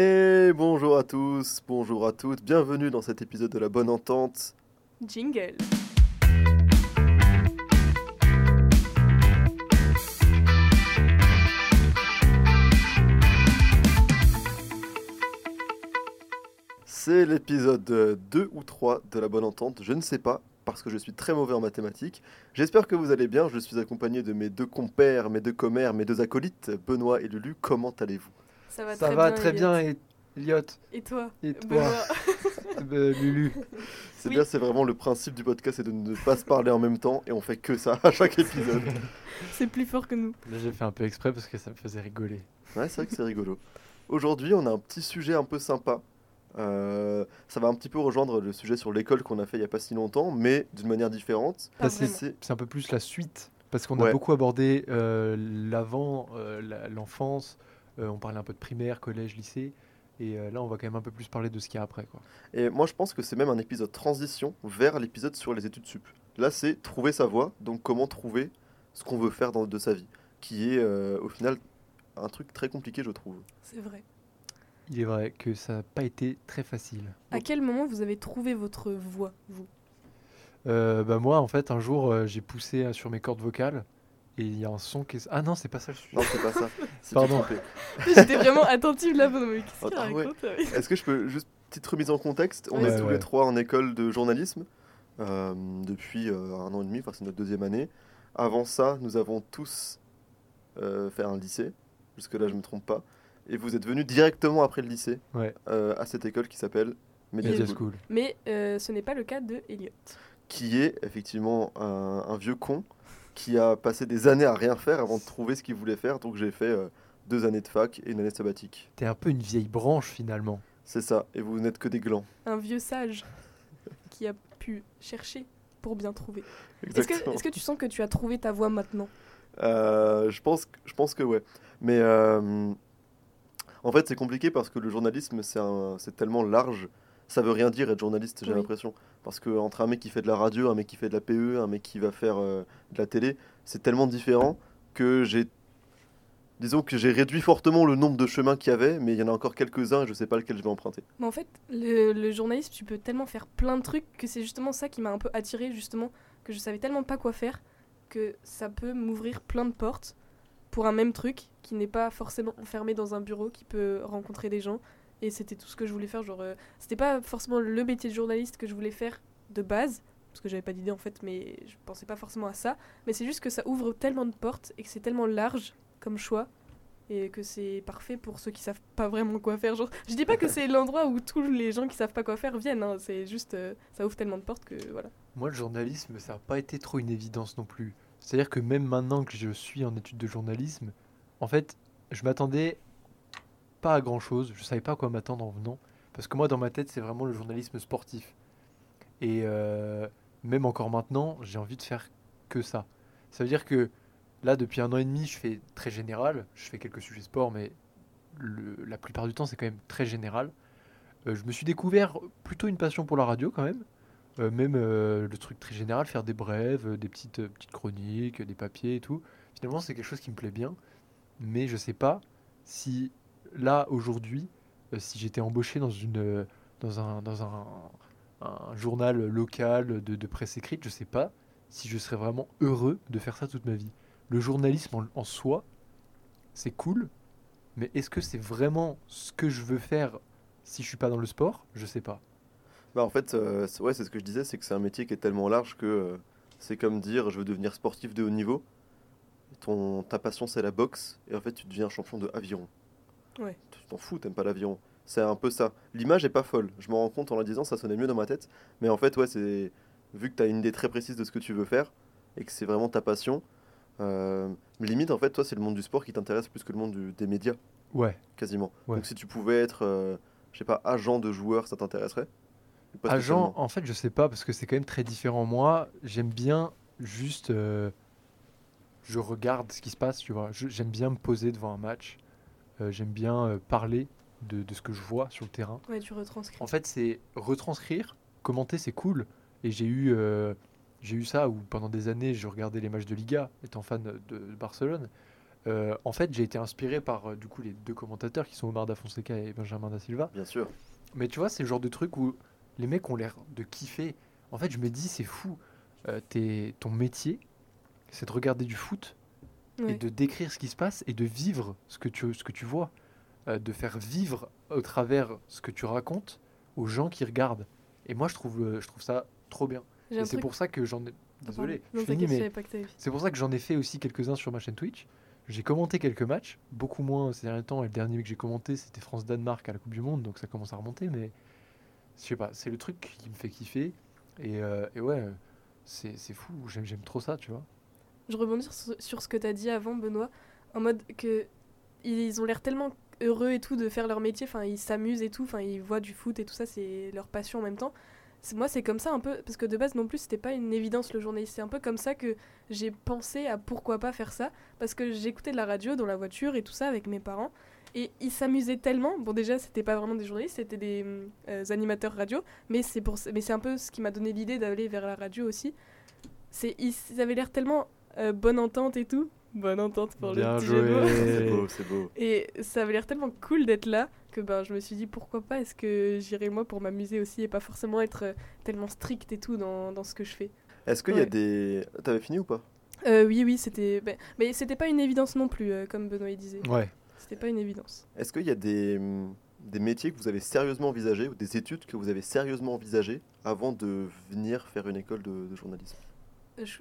Et bonjour à tous, bonjour à toutes, bienvenue dans cet épisode de la bonne entente. Jingle. C'est l'épisode 2 ou 3 de la bonne entente, je ne sais pas, parce que je suis très mauvais en mathématiques. J'espère que vous allez bien, je suis accompagné de mes deux compères, mes deux commères, mes deux acolytes, Benoît et Lulu, comment allez-vous? Ça va Ça très va bien. très bien, et- Elliot. Et toi Et toi, euh, Lulu. C'est Oui. bien, c'est vraiment le principe du podcast, c'est de ne pas se parler en même temps, et on fait que ça à chaque épisode. C'est plus fort que nous. Là, j'ai fait un peu exprès parce que ça me faisait rigoler. Ouais, c'est vrai que c'est rigolo. Aujourd'hui, on a un petit sujet un peu sympa. Euh, ça va un petit peu rejoindre le sujet sur l'école qu'on a fait il n'y a pas si longtemps, mais d'une manière différente. C'est- un peu plus la suite parce qu'on Ouais. a beaucoup abordé euh, l'avant, euh, la- l'enfance. Euh, on parlait un peu de primaire, collège, lycée. Et euh, là, on va quand même un peu plus parler de ce qu'il y a après. Quoi. Et moi, je pense que c'est même un épisode transition vers l'épisode sur les études sup. Là, c'est trouver sa voie, donc comment trouver ce qu'on veut faire dans, de sa vie, qui est euh, au final un truc très compliqué, je trouve. C'est vrai. Il est vrai que ça n'a pas été très facile. À quel moment vous avez trouvé votre voix, vous? Euh, bah, moi, en fait, un jour, euh, j'ai poussé sur mes cordes vocales. Et il y a un son qui est... Ah non, c'est pas ça le sujet. Non, c'est pas ça. Pardon. J'étais vraiment attentive là pendant mais qu'est-ce qu'il ouais. raconte Est-ce que je peux juste petite remise en contexte On Ouais, est tous les trois en école de journalisme euh, depuis euh, un an et demi, enfin c'est notre deuxième année. Avant ça, nous avons tous euh, fait un lycée. Jusque là, je me trompe pas. Et vous êtes venus directement après le lycée Ouais, euh, à cette école qui s'appelle Media Media School, School. Mais euh, ce n'est pas le cas de Elliot. qui est effectivement un, un vieux con qui a passé des années à rien faire avant de trouver ce qu'il voulait faire. Donc j'ai fait euh, deux années de fac et une année sabbatique. T'es un peu une vieille branche finalement. C'est ça. Et vous n'êtes que des glands. Un vieux sage qui a pu chercher pour bien trouver. Est-ce que, tu sens que tu as trouvé ta voix maintenant? Euh, je, pense, que- je pense que ouais. Mais euh, en fait, c'est compliqué parce que le journalisme, c'est tellement large. Ça veut rien dire être journaliste, j'ai Oui. l'impression. Parce que entre un mec qui fait de la radio, un mec qui fait de la PE, un mec qui va faire euh, de la télé, c'est tellement différent que j'ai. Disons que j'ai réduit fortement le nombre de chemins qu'il y avait, mais il y en a encore quelques-uns et je sais pas lequel je vais emprunter. Mais en fait, le, journalisme, tu peux tellement faire plein de trucs que c'est justement ça qui m'a un peu attiré justement, que je savais tellement pas quoi faire, que ça peut m'ouvrir plein de portes pour un même truc qui n'est pas forcément enfermé dans un bureau, qui peut rencontrer des gens. Et c'était tout ce que je voulais faire. Genre, euh, c'était pas forcément le métier de journaliste que je voulais faire de base, parce que j'avais pas d'idée en fait, mais je pensais pas forcément à ça. Mais c'est juste que ça ouvre tellement de portes et que c'est tellement large comme choix et que c'est parfait pour ceux qui savent pas vraiment quoi faire. Genre, je dis pas que c'est l'endroit où tous les gens qui savent pas quoi faire viennent, hein, c'est juste euh, ça ouvre tellement de portes que voilà. Moi, le journalisme, ça n'a pas été trop une évidence non plus. C'est-à-dire que même maintenant que je suis en études de journalisme, en fait, je m'attendais pas à grand-chose. Je savais pas à quoi m'attendre en venant. Parce que moi, dans ma tête, c'est vraiment le journalisme sportif. Et euh, même encore maintenant, j'ai envie de faire que ça. Ça veut dire que là, depuis un an et demi, je fais très général. Je fais quelques sujets sport, mais la plupart du temps, c'est quand même très général. Euh, je me suis découvert plutôt une passion pour la radio quand même. Euh, même le truc très général, faire des brèves, des petites, petites chroniques, des papiers et tout. Finalement, c'est quelque chose qui me plaît bien. Mais je sais pas si là, aujourd'hui, euh, si j'étais embauché dans, une, euh, dans, un, dans un, journal local de, presse écrite, je sais pas si je serais vraiment heureux de faire ça toute ma vie. Le journalisme en, soi, c'est cool, mais est-ce que c'est vraiment ce que je veux faire si je suis pas dans le sport? Je sais pas. Bah en fait, euh, ouais, c'est ce que je disais, c'est que c'est un métier qui est tellement large que c'est comme dire je veux devenir sportif de haut niveau. Ton, ta passion c'est la boxe et en fait tu deviens champion de aviron. Ouais. Tu t'en fous, t'aimes pas l'aviron. C'est un peu ça. L'image est pas folle. Je me rends compte en la disant, ça sonnait mieux dans ma tête. Mais en fait, ouais, c'est vu que tu as une idée très précise de ce que tu veux faire et que c'est vraiment ta passion. euh, limite, en fait, toi, c'est le monde du sport qui t'intéresse plus que le monde du- des médias, Ouais. quasiment. Ouais. Donc si tu pouvais être, euh, je sais pas, agent de joueur, ça t'intéresserait? Agent, en fait, je sais pas parce que c'est quand même très différent. Moi, j'aime bien juste. euh, je regarde ce qui se passe, tu vois. J'aime bien me poser devant un match. Euh, j'aime bien euh, parler de, de ce que je vois sur le terrain. Ouais, tu retranscris. En fait, c'est retranscrire, commenter, c'est cool. Et j'ai eu, euh, j'ai eu ça où pendant des années, je regardais les matchs de Liga, étant fan de, de Barcelone. Euh, en fait, j'ai été inspiré par euh, du coup les deux commentateurs qui sont Omar Da Fonseca et Benjamin Da Silva. Bien sûr. Mais tu vois, c'est le genre de truc où les mecs ont l'air de kiffer. En fait, je me dis, c'est fou. Euh, t'es- ton métier, c'est de regarder du foot et de décrire ce qui se passe et de vivre ce que tu, ce que tu vois. Euh, de faire vivre au travers ce que tu racontes aux gens qui regardent. Et moi, je trouve, euh, je trouve ça trop bien. Et c'est pour ça que j'en ai. Ah, Désolé, fait. c'est pour ça que j'en ai fait aussi quelques-uns sur ma chaîne Twitch. J'ai commenté quelques matchs, beaucoup moins ces derniers temps. Et le dernier que j'ai commenté, c'était France-Danemark à la Coupe du Monde, donc ça commence à remonter. Mais je sais pas, c'est le truc qui me fait kiffer. Et, euh, et ouais, c'est fou, j'aime j'aime trop ça, tu vois. Je rebondis sur, ce que t'as dit avant, Benoît, en mode que ils ont l'air tellement heureux et tout de faire leur métier, enfin ils s'amusent et tout, enfin ils voient du foot et tout ça, c'est leur passion en même temps. Moi c'est comme ça un peu, parce que de base non plus c'était pas une évidence le journaliste, c'est un peu comme ça que j'ai pensé à pourquoi pas faire ça, parce que j'écoutais de la radio dans la voiture et tout ça avec mes parents, et ils s'amusaient tellement, bon déjà c'était pas vraiment des journalistes, c'était des euh, animateurs radio, mais c'est un peu ce qui m'a donné l'idée d'aller vers la radio aussi. Ils, ils avaient l'air tellement euh, bonne entente et tout. Bonne entente pour Bien le petit jeu de mots. joué. C'est beau, c'est beau. Et ça avait l'air tellement cool d'être là que ben, je me suis dit pourquoi pas? Est-ce que j'irai moi pour m'amuser aussi et pas forcément être euh, tellement strict et tout dans, dans ce que je fais? Est-ce qu'il y a Ouais. des. T'avais fini ou pas? Euh, oui oui c'était ben, mais c'était pas une évidence non plus euh, comme Benoît disait. Ouais. C'était pas une évidence. Est-ce qu'il y a des, hum, des métiers que vous avez sérieusement envisagés ou des études que vous avez sérieusement envisagées avant de venir faire une école de, de journalisme?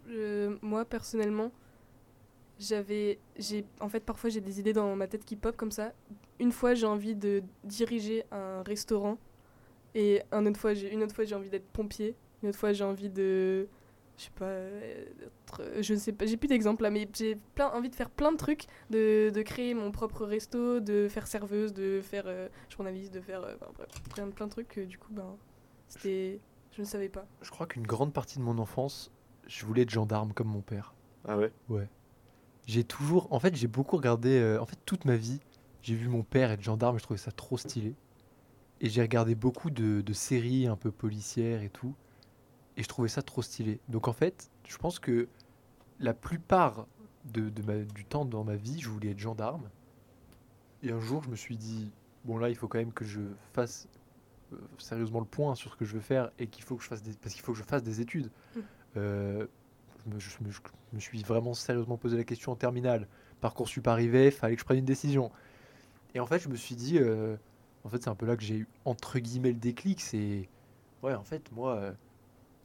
Euh, moi personnellement j'avais j'ai en fait parfois j'ai des idées dans ma tête qui pop comme ça. Une fois j'ai envie de diriger un restaurant et un autre fois j'ai une autre fois j'ai envie d'être pompier. Une autre fois j'ai envie de je sais pas être- je sais pas j'ai plus d'exemples là mais j'ai plein envie de faire plein de trucs de, de créer mon propre resto de faire serveuse de faire euh, journaliste de faire euh, bref, plein plein de trucs du coup ben c'était je ne savais pas. Je crois qu'une grande partie de mon enfance, je voulais être gendarme comme mon père. Ah ouais? J'ai toujours, en fait, j'ai beaucoup regardé, euh, en fait, toute ma vie, j'ai vu mon père être gendarme et je trouvais ça trop stylé. Et j'ai regardé beaucoup de, de séries un peu policières et tout, et je trouvais ça trop stylé. Donc en fait, je pense que la plupart de, de ma- du temps dans ma vie, je voulais être gendarme. Et un jour, je me suis dit, bon là, il faut quand même que je fasse euh, sérieusement le point sur ce que je veux faire et qu'il faut que je fasse des, parce qu'il faut que je fasse des études. Euh, je, me, suis vraiment sérieusement posé la question en terminale. Parcoursup arrivait, fallait que je prenne une décision. Et en fait, je me suis dit, euh, en fait, c'est un peu là que j'ai eu entre guillemets le déclic. C'est, ouais, en fait, moi, euh,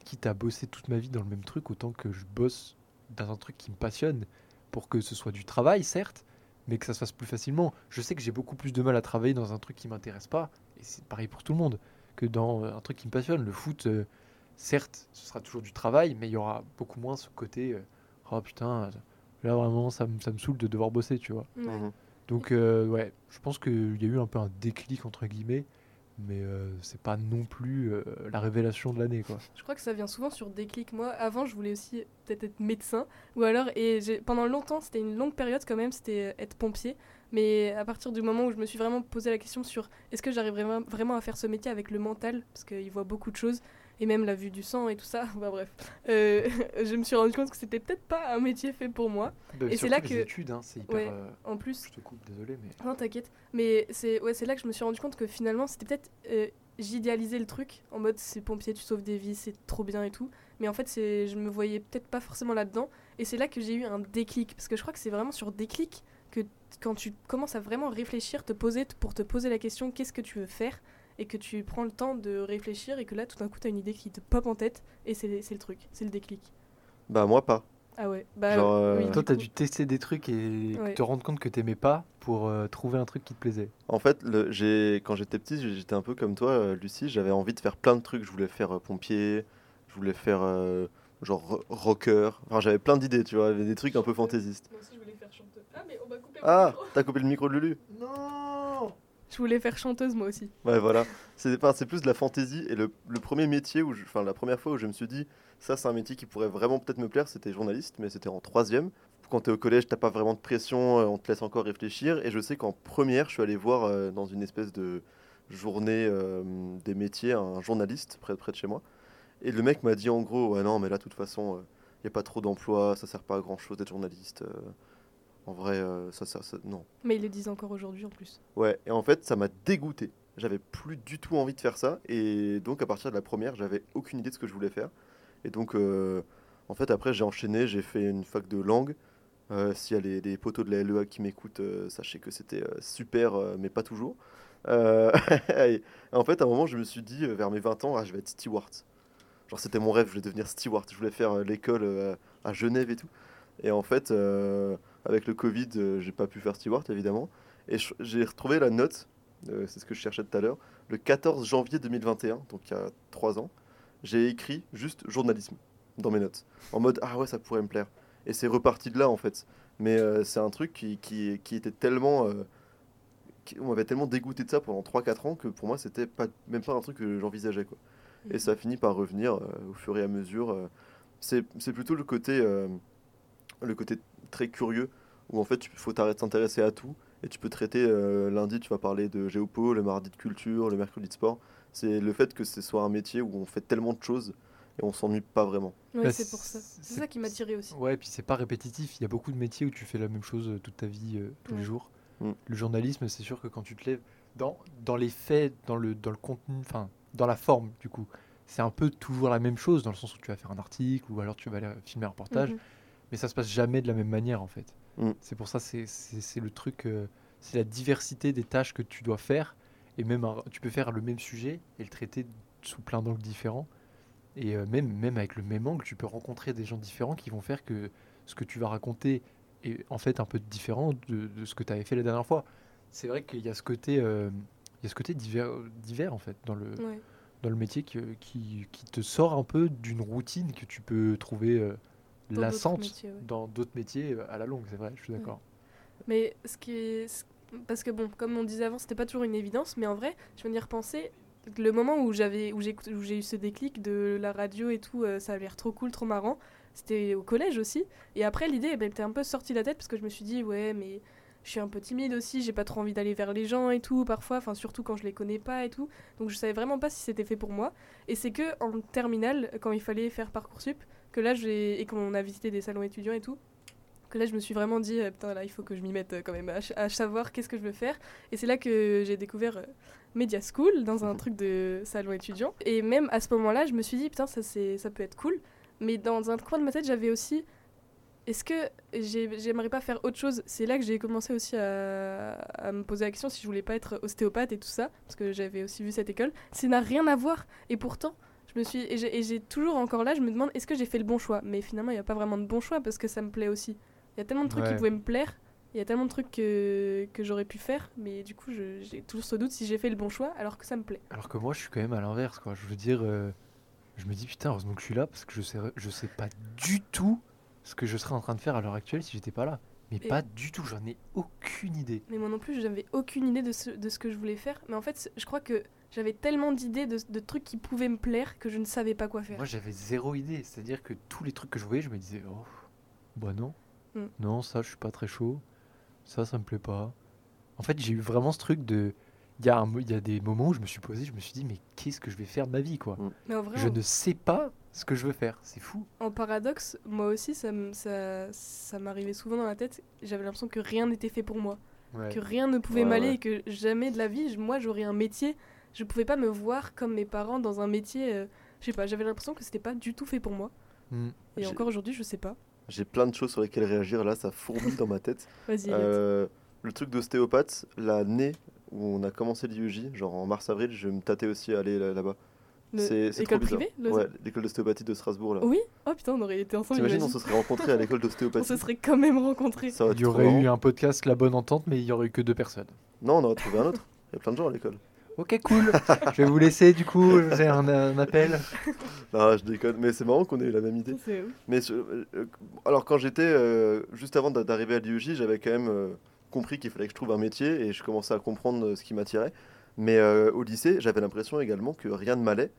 quitte à bosser toute ma vie dans le même truc, autant que je bosse dans un truc qui me passionne pour que ce soit du travail, certes, mais que ça se fasse plus facilement. Je sais que j'ai beaucoup plus de mal à travailler dans un truc qui m'intéresse pas, et c'est pareil pour tout le monde, que dans un truc qui me passionne. Le foot, certes, ce sera toujours du travail, mais il y aura beaucoup moins ce côté, euh, oh putain, là vraiment, ça, me- ça me saoule de devoir bosser, tu vois. Mhm. Donc, euh, ouais, je pense qu'il y a eu un peu un déclic, entre guillemets, mais euh, c'est pas non plus euh, la révélation de l'année, quoi. Je crois que ça vient souvent sur déclic. Moi, avant, je voulais aussi peut-être être médecin. Ou alors, et j'ai- pendant longtemps, c'était une longue période quand même, c'était euh, être pompier. Mais à partir du moment où je me suis vraiment posé la question sur est-ce que j'arriverais vra- vraiment à faire ce métier avec le mental, parce qu'il voit beaucoup de choses, et même la vue du sang et tout ça, bah bref, euh, je me suis rendu compte que c'était peut-être pas un métier fait pour moi. Bah, Et c'est là les que- études, hein, c'est hyper. Ouais. euh, En plus, Je te coupe, désolé, mais. non, t'inquiète. Mais c'est ouais, c'est là que je me suis rendu compte que finalement, c'était peut-être. euh, J'idéalisais le truc en mode c'est pompier, tu sauves des vies, c'est trop bien et tout. Mais en fait, c'est je me voyais peut-être pas forcément là-dedans. Et c'est là que j'ai eu un déclic. Parce que je crois que c'est vraiment sur déclic que quand tu commences à vraiment réfléchir, te poser pour te poser la question qu'est-ce que tu veux faire? Et que tu prends le temps de réfléchir et que là, tout d'un coup, t'as une idée qui te pop en tête et c'est c'est le truc, c'est le déclic. Bah, moi pas. Ah ouais, bah Genre, euh, oui, Toi, t'as dû tester des trucs et Ouais. te rendre compte que t'aimais pas pour euh, trouver un truc qui te plaisait. En fait, le- j'ai, quand j'étais petit, j'étais un peu comme toi, euh, Lucie. J'avais envie de faire plein de trucs. Je voulais faire euh, pompier, je voulais faire euh, genre ro- rocker. Enfin, j'avais plein d'idées, tu vois. Des trucs un peu fantaisistes. Moi aussi, je voulais faire chanteuse. Ah, mais on m'a coupé mon Ah, micro. t'as coupé le micro de Lulu Non Je voulais faire chanteuse, moi aussi. Ouais, voilà. C'est plus de la fantaisie. Et le, premier métier, où la première fois où je me suis dit, ça, c'est un métier qui pourrait vraiment peut-être me plaire, c'était journaliste, mais c'était en troisième. Quand t'es au collège, t'as pas vraiment de pression, euh, on te laisse encore réfléchir. Et je sais qu'en première, je suis allé voir euh, dans une espèce de journée euh, des métiers un journaliste près, près de chez moi. Et le mec m'a dit en gros, ouais, non, mais là, de toute façon, il n'y a pas trop d'emplois, ça sert pas à grand chose d'être journaliste. En vrai, euh, ça, ça, ça, non. Mais ils le disent encore aujourd'hui en plus. Ouais, et en fait, ça m'a dégoûté. J'avais plus du tout envie de faire ça. Et donc, à partir de la première, j'avais aucune idée de ce que je voulais faire. Et donc, euh, en fait, après, j'ai enchaîné, j'ai fait une fac de langue. Euh, S'il y a les, les poteaux de la LEA qui m'écoutent, sachez que c'était super, mais pas toujours. Et en fait, à un moment, je me suis dit, vers mes 20 ans, ah, je vais être steward. Genre, c'était mon rêve, je voulais devenir steward. Je voulais faire l'école à Genève et tout. Et en fait, avec le Covid, euh, j'ai pas pu faire steward, évidemment. Et j'ai retrouvé la note, euh, c'est ce que je cherchais tout à l'heure, le 14 janvier 2021, donc il y a 3 ans. J'ai écrit juste journalisme dans mes notes. En mode, ah ouais, ça pourrait me plaire. Et c'est reparti de là, en fait. Mais euh, c'est un truc qui, qui, qui était tellement. euh, qui- on m'avait tellement dégoûté de ça pendant 3-4 ans que pour moi, c'était pas, même pas un truc que j'envisageais, quoi. Et ça finit par revenir euh, au fur et à mesure. c'est c'est plutôt le côté, le côté très curieux où en fait il faut t'arrêter de s'intéresser à tout et tu peux traiter euh, lundi tu vas parler de géopo, le mardi de culture, le mercredi de sport. C'est le fait que ce soit un métier où on fait tellement de choses et on s'ennuie pas vraiment. Ouais, Bah, c'est pour ça. c'est- ça qui m'a tiré aussi. Ouais, puis c'est pas répétitif. Il y a beaucoup de métiers où tu fais la même chose euh, toute ta vie, euh, tous les jours. Mm. Le journalisme, c'est sûr que quand tu te lèves, dans, dans les faits, dans le, dans le contenu, enfin, dans la forme, du coup, c'est un peu toujours la même chose, dans le sens où tu vas faire un article ou alors tu vas aller filmer un reportage, Mhm. Mais ça se passe jamais de la même manière, en fait. Mm. C'est pour ça, c'est le truc, euh, c'est la diversité des tâches que tu dois faire, et même un- tu peux faire le même sujet et le traiter sous plein d'angles différents. Et euh, même, même avec le même angle, tu peux rencontrer des gens différents qui vont faire que ce que tu vas raconter est en fait un peu différent de, de ce que tu avais fait la dernière fois. C'est vrai qu'il y a ce côté, euh, il y a ce côté divers, divers en fait dans le, Ouais. dans le métier qui, qui, qui te sort un peu d'une routine que tu peux trouver euh, lassante métiers, ouais. dans d'autres métiers euh, à la longue, c'est vrai, je suis Ouais. d'accord. Mais ce qui est. ce- Parce que bon, comme on disait avant, c'était pas toujours une évidence, mais en vrai, je viens d'y repenser. Le moment où j'avais où j'ai écout- où j'ai eu ce déclic de la radio et tout, euh, ça a l'air trop cool, trop marrant. C'était au collège aussi. Et après, l'idée, elle m'était un peu sortie de la tête parce que je me suis dit, ouais, mais je suis un peu timide aussi, j'ai pas trop envie d'aller vers les gens et tout, parfois, enfin, surtout quand je les connais pas et tout. Donc je savais vraiment pas si c'était fait pour moi. Et c'est que en terminale, quand il fallait faire Parcoursup, que là, j'ai et qu'on a visité des salons étudiants et tout, que là je me suis vraiment dit euh, putain là il faut que je m'y mette euh, quand même à, savoir qu'est-ce que je veux faire. Et c'est là que j'ai découvert euh, Media School dans un truc de salon étudiant. Et même à ce moment-là je me suis dit putain ça c'est ça peut être cool. Mais dans un coin de ma tête j'avais aussi est-ce que j'ai- j'aimerais pas faire autre chose? C'est là que j'ai commencé aussi à, à me poser la question si je voulais pas être ostéopathe et tout ça, parce que j'avais aussi vu cette école. Ça n'a rien à voir. Et pourtant, je me suis et j'ai toujours encore là, je me demande est-ce que j'ai fait le bon choix? Mais finalement, il n'y a pas vraiment de bon choix parce que ça me plaît aussi. Il y a tellement de trucs qui pouvaient me plaire, il y a tellement de trucs que, que j'aurais pu faire, mais du coup, j'ai toujours ce doute si j'ai fait le bon choix alors que ça me plaît. Alors que moi, je suis quand même à l'inverse, quoi. Je veux dire, euh, je me dis putain, heureusement que je suis là parce que je sais, je sais pas du tout ce que je serais en train de faire à l'heure actuelle si j'étais pas là. Mais pas du tout, j'en ai aucune idée. Mais moi non plus, j'avais aucune idée de ce, de ce que je voulais faire. Mais en fait, je crois que j'avais tellement d'idées de, de trucs qui pouvaient me plaire que je ne savais pas quoi faire. Moi, j'avais zéro idée. C'est-à-dire que tous les trucs que je voyais, je me disais, oh, bah non, Mm. non, ça, je suis pas très chaud. Ça, ça me plaît pas. En fait, j'ai eu vraiment ce truc de. Il y, a un mo- il y a des moments où je me suis posé, je me suis dit, mais qu'est-ce que je vais faire de ma vie, quoi? Mais en vrai, Je ne sais pas ce que je veux faire. C'est fou. En paradoxe, moi aussi, ça, ça, ça m'arrivait souvent dans la tête. J'avais l'impression que rien n'était fait pour moi, que rien ne pouvait Ouais, m'aller ouais. et que jamais de la vie, moi, j'aurais un métier. Je pouvais pas me voir comme mes parents dans un métier. euh, je sais pas, j'avais l'impression que c'était pas du tout fait pour moi. Mm. Et encore aujourd'hui, je sais pas. J'ai plein de choses sur lesquelles réagir là, ça fourmille dans ma tête. Vas-y. Euh, le truc d'ostéopathe, l'année où on a commencé l'IEJ, genre en mars-avril, je me tâtais aussi à aller là- là-bas. C'est c'est trop école bizarre. privée le- Ouais, l'école d'ostéopathie de Strasbourg là. Oui Oh putain, on aurait été ensemble. T'imagines, on se serait rencontrés à l'école On d'ostéopathie. se serait quand même rencontrés. Ça Il y aurait eu un podcast La Bonne Entente, mais il y aurait eu que deux personnes. Non, on aurait trouvé un autre. Il y a plein de gens à l'école. Ok, cool. je vais vous laisser, du coup, j'ai un, un appel. Ah, je déconne, mais c'est marrant qu'on ait eu la même idée. Mais euh, alors quand j'étais euh, juste avant d'a- d'arriver à l'IEJ, j'avais quand même euh, compris qu'il fallait que je trouve un métier et je commençais à comprendre euh, ce qui m'attirait. Mais euh, au lycée, j'avais l'impression également que rien ne m'allait,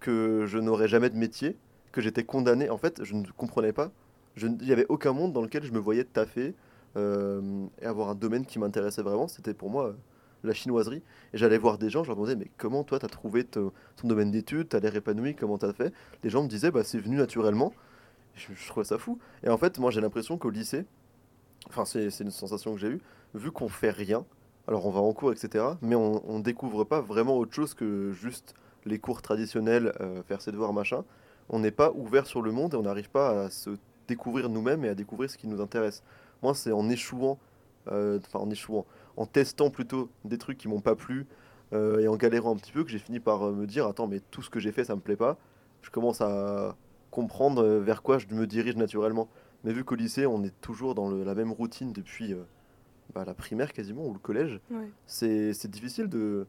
que je n'aurais jamais de métier, que j'étais condamné. En fait, je ne comprenais pas. Il n'y avait aucun monde dans lequel je me voyais taffer euh, et avoir un domaine qui m'intéressait vraiment. C'était pour moi euh, la chinoiserie. Et j'allais voir des gens, je leur demandais, mais comment toi, tu as trouvé ton, domaine d'études, tu as l'air épanoui, comment tu as fait? Les gens me disaient, bah, c'est venu naturellement. Je, je trouvais ça fou. Et en fait, moi, j'ai l'impression qu'au lycée, enfin c'est une sensation que j'ai eue, vu qu'on fait rien, alors on va en cours, etc., mais on, on découvre pas vraiment autre chose que juste les cours traditionnels, euh, faire ses devoirs, machin. On n'est pas ouvert sur le monde et on n'arrive pas à se découvrir nous-mêmes et à découvrir ce qui nous intéresse. Moi, c'est en échouant, euh, en échouant, en testant plutôt des trucs qui m'ont pas plu euh, et en galérant un petit peu que j'ai fini par me dire, attends, mais tout ce que j'ai fait, ça me plaît pas. Je commence à comprendre vers quoi je me dirige naturellement. Mais vu qu'au lycée, on est toujours dans la même routine depuis bah, la primaire quasiment, ou le collège, Ouais. c'est difficile de,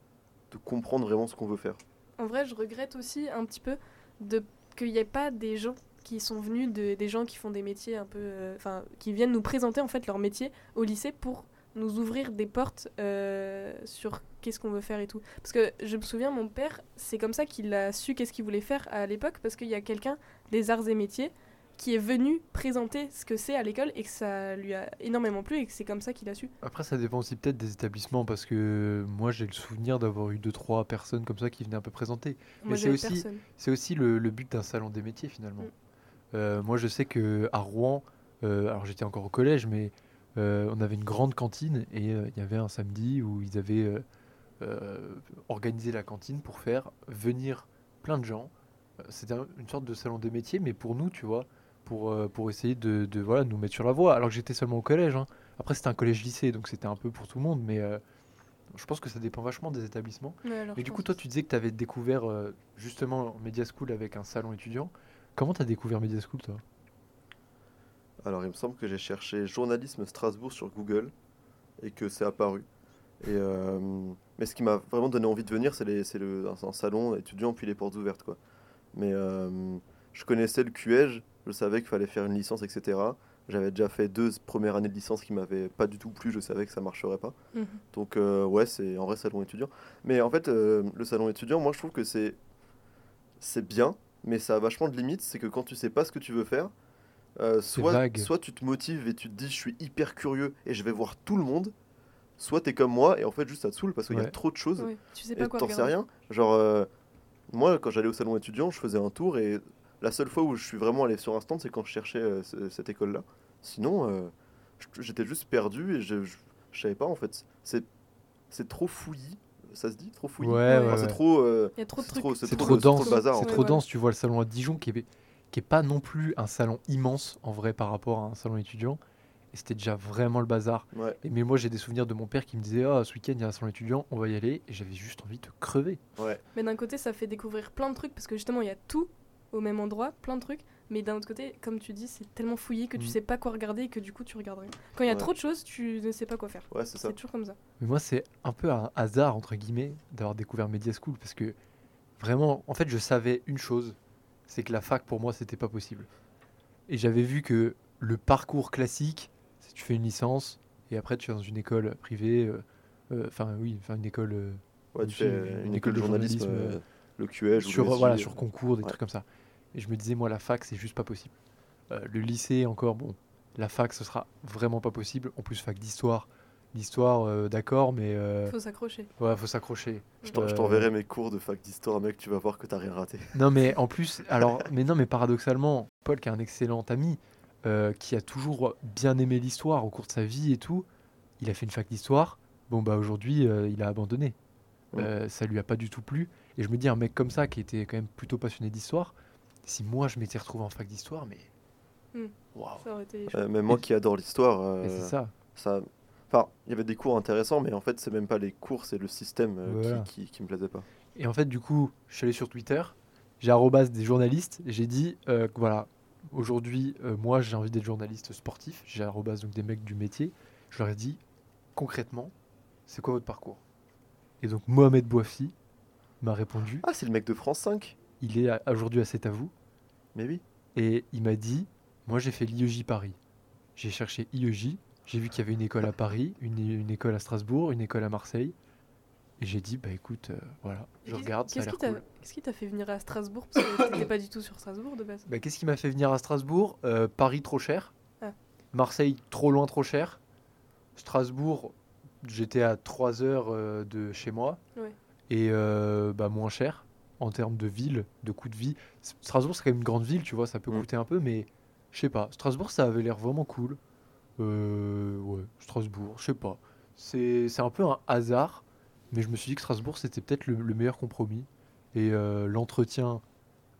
de comprendre vraiment ce qu'on veut faire. En vrai, je regrette aussi un petit peu de qu'il n'y ait pas des gens qui sont venus, de, des gens qui font des métiers un peu. euh, Enfin, qui viennent nous présenter en fait leur métier au lycée pour nous ouvrir des portes euh, sur qu'est-ce qu'on veut faire et tout. Parce que je me souviens, mon père, c'est comme ça qu'il a su qu'est-ce qu'il voulait faire à l'époque, parce qu'il y a quelqu'un des arts et métiers qui est venu présenter ce que c'est à l'école et que ça lui a énormément plu et que c'est comme ça qu'il a su. Après, ça dépend aussi peut-être des établissements parce que moi j'ai le souvenir d'avoir eu deux trois personnes comme ça qui venaient un peu présenter. Moi, Mais c'est aussi-. C'est aussi le, le but d'un salon des métiers finalement. Mm. Euh, moi je sais que à Rouen, euh, alors j'étais encore au collège, mais euh, on avait une grande cantine et euh, il y avait un samedi où ils avaient euh, euh, organisé la cantine pour faire venir plein de gens. Euh, C'était un- une sorte de salon des métiers, mais pour nous, tu vois, pour, euh, pour essayer de, de, voilà, nous mettre sur la voie. Alors que j'étais seulement au collège. hein. Après, c'était un collège-lycée, donc c'était un peu pour tout le monde, mais euh, je pense que ça dépend vachement des établissements. Ouais, Mais du coup, toi, tu disais que tu avais découvert euh, justement Media School avec un salon étudiant. Comment tu as découvert Media School, toi? Alors, il me semble que j'ai cherché journalisme Strasbourg sur Google et que c'est apparu. Et, euh, mais ce qui m'a vraiment donné envie de venir, c'est les- c'est le, un, un salon étudiant puis les portes ouvertes. Quoi. Mais euh, je connaissais le QEG, je savais qu'il fallait faire une licence, etc. J'avais déjà fait deux premières années de licence qui m'avaient pas du tout plu, je savais que ça marcherait pas. Mhm. Donc euh, ouais, c'est en vrai salon étudiant. Mais en fait, euh, le salon étudiant, moi je trouve que c'est c'est bien, mais ça a vachement de limites. C'est que quand tu sais pas ce que tu veux faire, euh, soit, soit tu te motives et tu te dis je suis hyper curieux et je vais voir tout le monde, soit t'es comme moi et en fait juste ça te saoule parce qu'il y a trop de choses Ouais, tu sais et pas quoi t'en sais rien. Genre, euh, moi quand j'allais au salon étudiant, je faisais un tour et la seule fois où je suis vraiment allé sur un stand, c'est quand je cherchais euh, ce- cette école-là. Sinon, euh, j'étais juste perdu et je, je, je savais pas en fait. C'est c'est trop fouillis, ça se dit Trop fouillis? Ouais, Enfin, ouais, C'est ouais. trop. euh, Il y a trop de c'est trucs. trop, C'est trop, trop le- c'est trop dense. le bazar. C'est en Ouais, fait. trop dense. Tu vois le salon à Dijon qui est, qui est pas non plus un salon immense en vrai par rapport à un salon étudiant. Et c'était déjà vraiment le bazar. Ouais, Et, mais moi, j'ai des souvenirs de mon père qui me disait Ah, ce week-end, il y a un salon étudiant, on va y aller. Et j'avais juste envie de crever. ouais. Mais d'un côté, ça fait découvrir plein de trucs parce que justement, il y a tout au même endroit, plein de trucs. Mais d'un autre côté, comme tu dis, c'est tellement fouillé que tu Mhm. sais pas quoi regarder et que du coup, tu regardes rien. Quand il y a Ouais. trop de choses, tu ne sais pas quoi faire. Ouais, c'est ça. C'est toujours comme ça. Mais moi, c'est un peu un hasard, entre guillemets, d'avoir découvert Media School. Parce que vraiment, en fait, je savais une chose c'est que la fac, pour moi, c'était pas possible. Et j'avais vu que le parcours classique, c'est tu fais une licence et après tu es dans une école privée. euh, euh, Enfin, oui, enfin une école. euh, Ouais, tu fais une école de journalisme, journalisme, euh, le ou sur, voilà, sur concours, des ouais. trucs comme ça. Et je me disais, moi, la fac, c'est juste pas possible. Euh, le lycée, encore, bon, la fac, ce sera vraiment pas possible. En plus, fac d'histoire. L'histoire, euh, d'accord, mais euh, Faut s'accrocher. ouais, faut s'accrocher. Je t'en- je Euh, t'enverrai mes cours de fac d'histoire, mec, tu vas voir que t'as rien raté. Non, mais en plus, alors, mais non, mais paradoxalement, Paul, qui est un excellent ami, euh, qui a toujours bien aimé l'histoire au cours de sa vie et tout, il a fait une fac d'histoire. Bon, bah aujourd'hui, euh, il a abandonné. Ouais. Euh, ça lui a pas du tout plu. Et je me dis, un mec comme ça, qui était quand même plutôt passionné d'histoire, si moi je m'étais retrouvé en fac d'histoire, mais. Waouh! Ça aurait été. Euh, même moi qui adore l'histoire, euh, c'est ça. ça. Enfin, il y avait des cours intéressants, mais en fait, c'est même pas les cours, c'est le système euh, Voilà. qui, qui, qui me plaisait pas. Et en fait, du coup, je suis allé sur Twitter, j'ai arrobas des journalistes, et j'ai dit, euh, voilà, aujourd'hui, euh, moi j'ai envie d'être journaliste sportif, j'ai arrobas donc des mecs du métier, je leur ai dit, concrètement, c'est quoi votre parcours? Et donc Mohamed Bouafi m'a répondu, Ah, c'est le mec de France 5 il est aujourd'hui à C'est à vous, Mais oui. et il m'a dit, moi j'ai fait l'IEJ Paris. J'ai cherché IEJ, j'ai vu qu'il y avait une école à Paris, une, une école à Strasbourg, une école à Marseille, et j'ai dit, bah écoute, euh, voilà, je regarde, ça a Qu'est-ce l'air qui t'a cool. qu'est-ce qui t'a fait venir à Strasbourg? Parce que t'étais pas du tout sur Strasbourg de base. Bah, Qu'est-ce qui m'a fait venir à Strasbourg? Euh, Paris trop cher. Ah. Marseille trop loin, trop cher. Strasbourg, j'étais à 3 heures euh, de chez moi. Ouais. Et euh, bah, moins cher en termes de ville, de coût de vie. Strasbourg, c'est quand même une grande ville, tu vois, ça peut Mm. coûter un peu, mais je sais pas. Strasbourg, ça avait l'air vraiment cool. Euh, ouais, Strasbourg, je sais pas. C'est c'est un peu un hasard, mais je me suis dit que Strasbourg, c'était peut-être le, le meilleur compromis. Et euh, l'entretien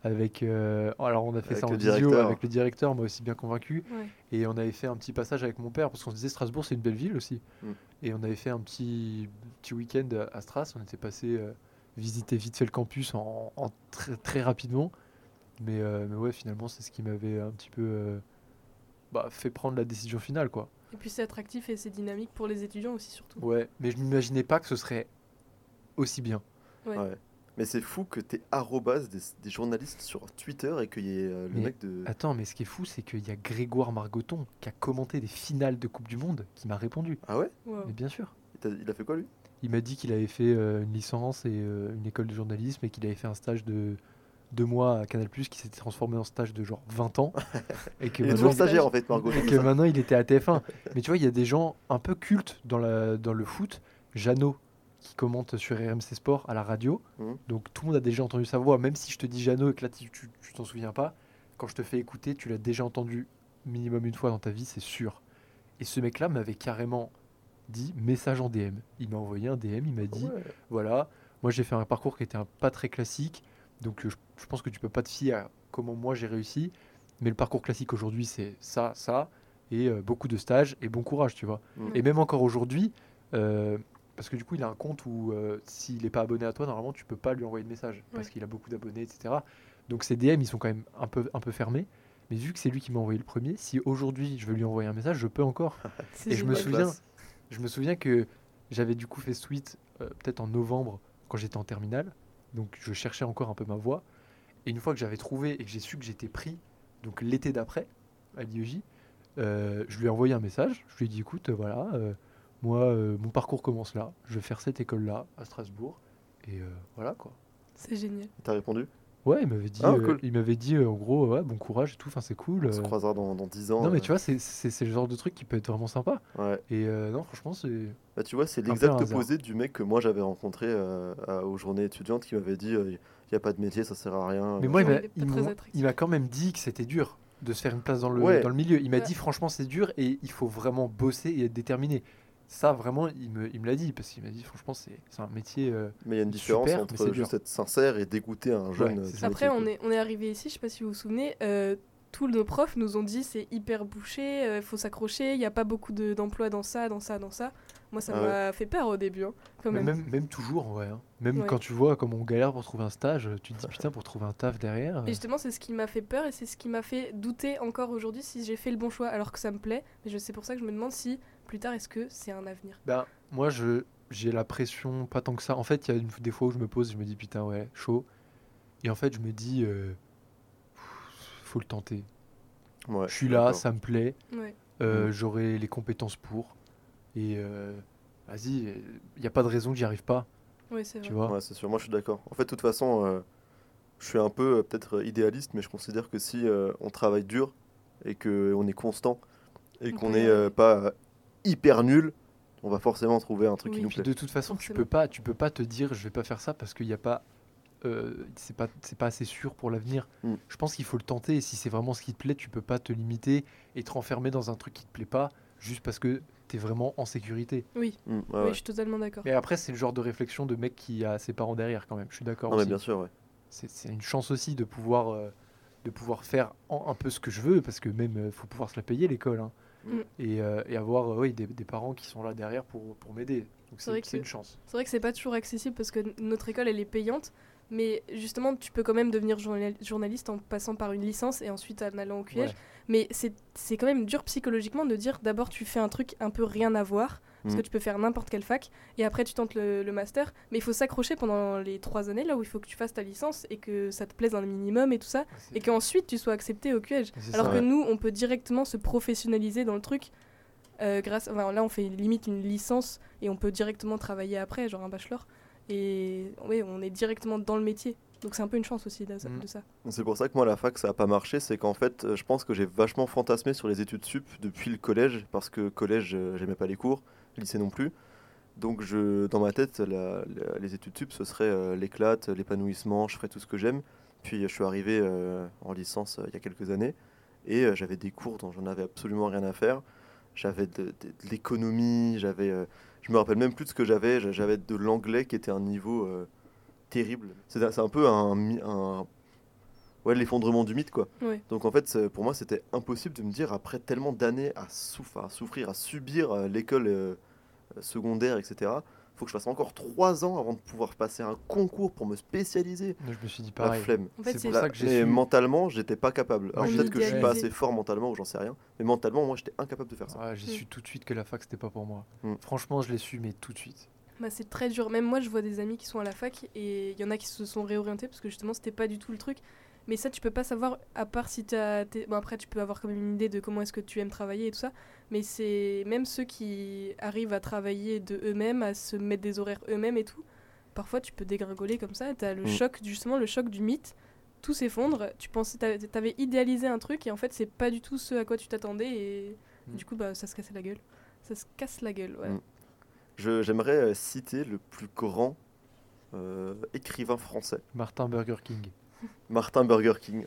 avec... euh, alors, on a fait Avec ça en visio directeur. avec le directeur, m'a aussi bien convaincu. Ouais. Et on avait fait un petit passage avec mon père, parce qu'on se disait Strasbourg, c'est une belle ville aussi. Mm. Et on avait fait un petit, petit week-end à Stras. On était passé euh, visiter vite fait le campus en, en très, très rapidement. Mais, euh, mais ouais, finalement, c'est ce qui m'avait un petit peu euh, bah, fait prendre la décision finale, quoi. Et puis c'est attractif et c'est dynamique pour les étudiants aussi surtout. Ouais, mais je m'imaginais pas que ce serait aussi bien. Ouais. Ouais. Mais c'est fou que t'aies arrobase des, des journalistes sur Twitter et qu'il y ait euh, le Mais mec de. Attends, mais ce qui est fou, c'est qu'il y a Grégoire Margoton qui a commenté des finales de Coupe du Monde qui m'a répondu. Ah ouais? Wow. Mais bien sûr. il a fait quoi lui? Il m'a dit qu'il avait fait euh, une licence et euh, une école de journalisme et qu'il avait fait un stage de deux mois à Canal qui s'était transformé en stage de genre 20 ans. et que Il est maintenant, toujours stagiaire en fait, Margot. et que maintenant il était à TF1. Mais tu vois, il y a des gens un peu cultes dans, la, dans le foot. Jeannot, qui commente sur RMC Sport à la radio. Mhm. Donc tout le monde a déjà entendu sa voix. Même si je te dis Jeannot et que là tu t'en souviens pas, quand je te fais écouter, tu l'as déjà entendu minimum une fois dans ta vie, c'est sûr. Et ce mec-là m'avait carrément dit message en DM. Il m'a envoyé un DM, il m'a dit Ouais. voilà, moi j'ai fait un parcours qui était un pas très classique, donc euh, je, je pense que tu peux pas te fier à comment moi j'ai réussi, mais le parcours classique aujourd'hui c'est ça, ça, et euh, beaucoup de stages et bon courage, tu vois. Mm. Et même encore aujourd'hui, euh, parce que du coup il a un compte où euh, s'il n'est pas abonné à toi, normalement tu peux pas lui envoyer de message, parce qu'il a beaucoup d'abonnés, etc. Donc ses DM ils sont quand même un peu, un peu fermés. Mais vu que c'est lui qui m'a envoyé le premier, si aujourd'hui je veux lui envoyer un message, je peux encore. Et je me souviens. Je me souviens que j'avais du coup fait ce tweet euh, peut-être en novembre quand j'étais en terminale. Donc je cherchais encore un peu ma voix. Et une fois que j'avais trouvé et que j'ai su que j'étais pris, donc l'été d'après, à l'IEJ, euh, je lui ai envoyé un message. Je lui ai dit écoute, euh, voilà, euh, moi, euh, mon parcours commence là. Je vais faire cette école-là à Strasbourg. Et euh, voilà quoi. C'est génial. T'as répondu? Ouais, il m'avait dit, Ah, euh, il m'avait dit euh, en gros, ouais, bon courage et tout. Enfin, c'est cool. On se euh. croisera dans, dans 10 ans. Non, mais euh, tu vois, c'est- c'est c'est le genre de truc qui peut être vraiment sympa. Ouais. Et euh, non, franchement, c'est. Bah, tu vois, c'est l'exact opposé du mec que moi j'avais rencontré euh, à- aux journées étudiantes qui m'avait dit il n'y a pas de métier, ça sert à rien. Mais moi, il m'a- il il quand même dit que c'était dur de se faire une place dans le, Ouais. dans le milieu. Il m'a Ouais. dit franchement c'est dur et il faut vraiment bosser et être déterminé. Ça vraiment il me, il me l'a dit parce qu'il m'a dit franchement c'est c'est un métier. euh, Mais il y a une différence Super, entre dur. juste être sincère et dégoûter un jeune. Ouais, euh. Après, on est, on est arrivé ici, je sais pas si vous vous souvenez, euh, tous nos profs nous ont dit c'est hyper bouché, il faut s'accrocher, il n'y a pas beaucoup de- d'emplois dans ça, dans ça, dans ça. Moi, ça Ah m'a fait peur au début, hein, quand même. même, même toujours ouais. hein. Même Ouais. quand tu vois comme on galère pour trouver un stage, tu te dis putain pour trouver un taf derrière. euh, Et justement, c'est ce qui m'a fait peur et c'est ce qui m'a fait douter encore aujourd'hui si j'ai fait le bon choix, alors que ça me plaît. Mais je- c'est pour ça que je me demande si plus tard, est-ce que c'est un avenir? Ben, moi, je j'ai la pression, pas tant que ça. En fait, il y a une- des fois où je me pose, je me dis putain, ouais, chaud. Et en fait, je me dis, euh, faut le tenter. Ouais, je suis là, ça me plaît, Ouais. euh, Mm. j'aurai les compétences pour. Et euh, vas-y, il n'y a pas de raison que j'y arrive pas, Ouais, c'est vrai. tu vois. Ouais, c'est sûr, moi je suis d'accord. En fait, de toute façon, euh, je suis un peu euh, peut-être idéaliste, mais je considère que si euh, on travaille dur et qu'on est constant et On qu'on n'est euh, pas euh, hyper nul, on va forcément trouver un truc Oui. qui nous Puis plaît. de toute façon, tu peux pas, tu peux pas te dire, je vais pas faire ça parce qu'il n'y a pas, euh, c'est pas, c'est pas assez sûr pour l'avenir. Mm. Je pense qu'il faut le tenter. Et si c'est vraiment ce qui te plaît, tu peux pas te limiter et te renfermer dans un truc qui te plaît pas juste parce que tu es vraiment en sécurité. Oui, Mm, ouais, oui, ouais. je suis totalement d'accord. Mais après, c'est le genre de réflexion de mec qui a ses parents derrière quand même. Je suis d'accord bien sûr, ouais. C'est c'est une chance aussi de pouvoir, euh, de pouvoir faire en- un peu ce que je veux parce que même euh, faut pouvoir se la payer l'école. hein. Mm. Et, euh, et avoir euh, oui, des, des parents qui sont là derrière pour, pour m'aider. Donc C'est vrai c'est c'est que- une chance. C'est vrai que c'est pas toujours accessible parce que n- notre école elle est payante, mais justement tu peux quand même devenir journal- journaliste en passant par une licence et ensuite en allant au. Ouais. Mais c'est quand même dur psychologiquement de dire d'abord tu fais un truc un peu rien à voir, parce Mm. que tu peux faire n'importe quelle fac, et après tu tentes le, le master, mais il faut s'accrocher pendant les trois années là où il faut que tu fasses ta licence et que ça te plaise un minimum et tout ça, C'est- et qu'ensuite tu sois accepté au c'est Alors ça, que ouais. nous, on peut directement se professionnaliser dans le truc. euh, grâce, enfin, là, on fait limite une licence et on peut directement travailler après, genre un bachelor. Et oui, on est directement dans le métier. Donc c'est un peu une chance aussi de, Mm. de ça. C'est pour ça que moi, la fac, ça n'a pas marché. C'est qu'en fait, euh, je pense que j'ai vachement fantasmé sur les études sup depuis le collège, parce que collège, euh, j'aimais pas les cours, lycée non plus. Donc, je, dans ma tête, la- la- les études sup, ce serait euh, l'éclate, l'épanouissement, je ferais tout ce que j'aime. Puis, je suis arrivé euh, en licence euh, il y a quelques années, et euh, j'avais des cours dont j'en avais absolument rien à faire. j'avais de, de- de l'économie, j'avais, euh, je me rappelle même plus de ce que j'avais, j'a- j'avais de l'anglais qui était un niveau euh, terrible. C'est un peu un, ouais, l'effondrement du mythe quoi. Ouais. Donc en fait, pour moi, c'était impossible de me dire après tellement d'années à souffrir, à subir euh, l'école euh, secondaire, etc. Faut que je fasse encore trois ans avant de pouvoir passer un concours pour me spécialiser. Je me suis dit La pareil. flemme. En fait, C'est pour La- ça que j'ai mais su- mentalement, j'étais pas capable. Alors peut-être que je suis pas assez fort mentalement ou j'en sais rien, mais mentalement, moi, j'étais incapable de faire ça. Ah, j'ai su tout de suite que la fac c'était pas pour moi. Mm. Franchement, je l'ai su, mais tout de suite. Bah, c'est très dur. Même moi, je vois des amis qui sont à la fac et il y en a qui se sont réorientés parce que justement, c'était pas du tout le truc. Mais ça, tu peux pas savoir, à part si t'as. t'es- Bon, après, tu peux avoir quand même une idée de comment est-ce que tu aimes travailler et tout ça. Mais c'est même ceux qui arrivent à travailler de eux-mêmes, à se mettre des horaires eux-mêmes et tout. Parfois, tu peux dégringoler comme ça. T'as le Mm. choc, justement, le choc du mythe. Tout s'effondre. Tu pensais, t'avais idéalisé un truc et en fait, c'est pas du tout ce à quoi tu t'attendais. Et Mm. du coup, bah, ça se casse la gueule. Ça se casse la gueule, ouais. Mm. Je- J'aimerais euh, citer le plus grand euh, écrivain français, Martin Burger King. Martin Burger King,